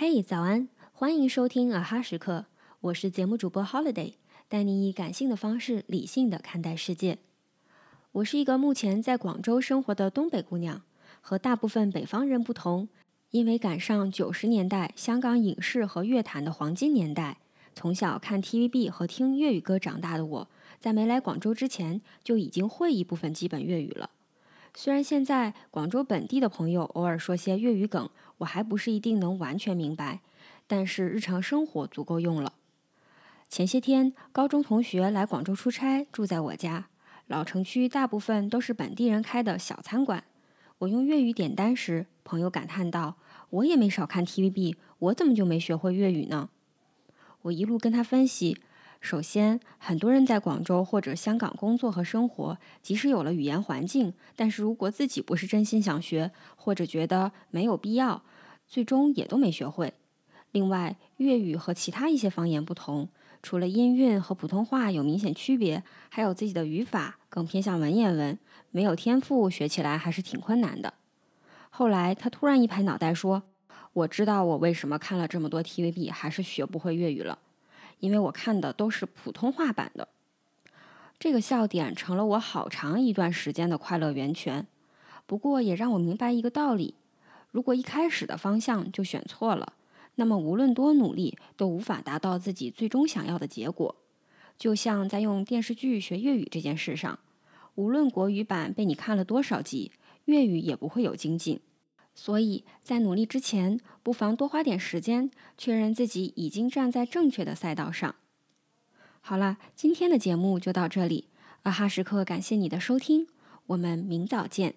嘿，早安！欢迎收听啊哈时刻，我是节目主播 Holiday，带你以感性的方式理性的看待世界。我是一个目前在广州生活的东北姑娘，和大部分北方人不同，因为赶上九十年代香港影视和乐坛的黄金年代，从小看 TVB 和听粤语歌长大的我，在没来广州之前就已经会一部分基本粤语了。虽然现在广州本地的朋友偶尔说些粤语梗，我还不是一定能完全明白，但是日常生活足够用了。前些天，高中同学来广州出差，住在我家。老城区大部分都是本地人开的小餐馆。我用粤语点单时，朋友感叹道：“我也没少看 TVB，我怎么就没学会粤语呢？”我一路跟他分析。首先，很多人在广州或者香港工作和生活，即使有了语言环境，但是如果自己不是真心想学，或者觉得没有必要，最终也都没学会。另外，粤语和其他一些方言不同，除了音韵和普通话有明显区别，还有自己的语法，更偏向文言文，没有天赋学起来还是挺困难的。后来，他突然一拍脑袋说：“我知道我为什么看了这么多 TVB 还是学不会粤语了。”因为我看的都是普通话版的，这个笑点成了我好长一段时间的快乐源泉。不过也让我明白一个道理：如果一开始的方向就选错了，那么无论多努力都无法达到自己最终想要的结果。就像在用电视剧学粤语这件事上，无论国语版被你看了多少集，粤语也不会有精进。所以在努力之前，不妨多花点时间，确认自己已经站在正确的赛道上。好了，今天的节目就到这里，阿哈时刻感谢你的收听，我们明早见。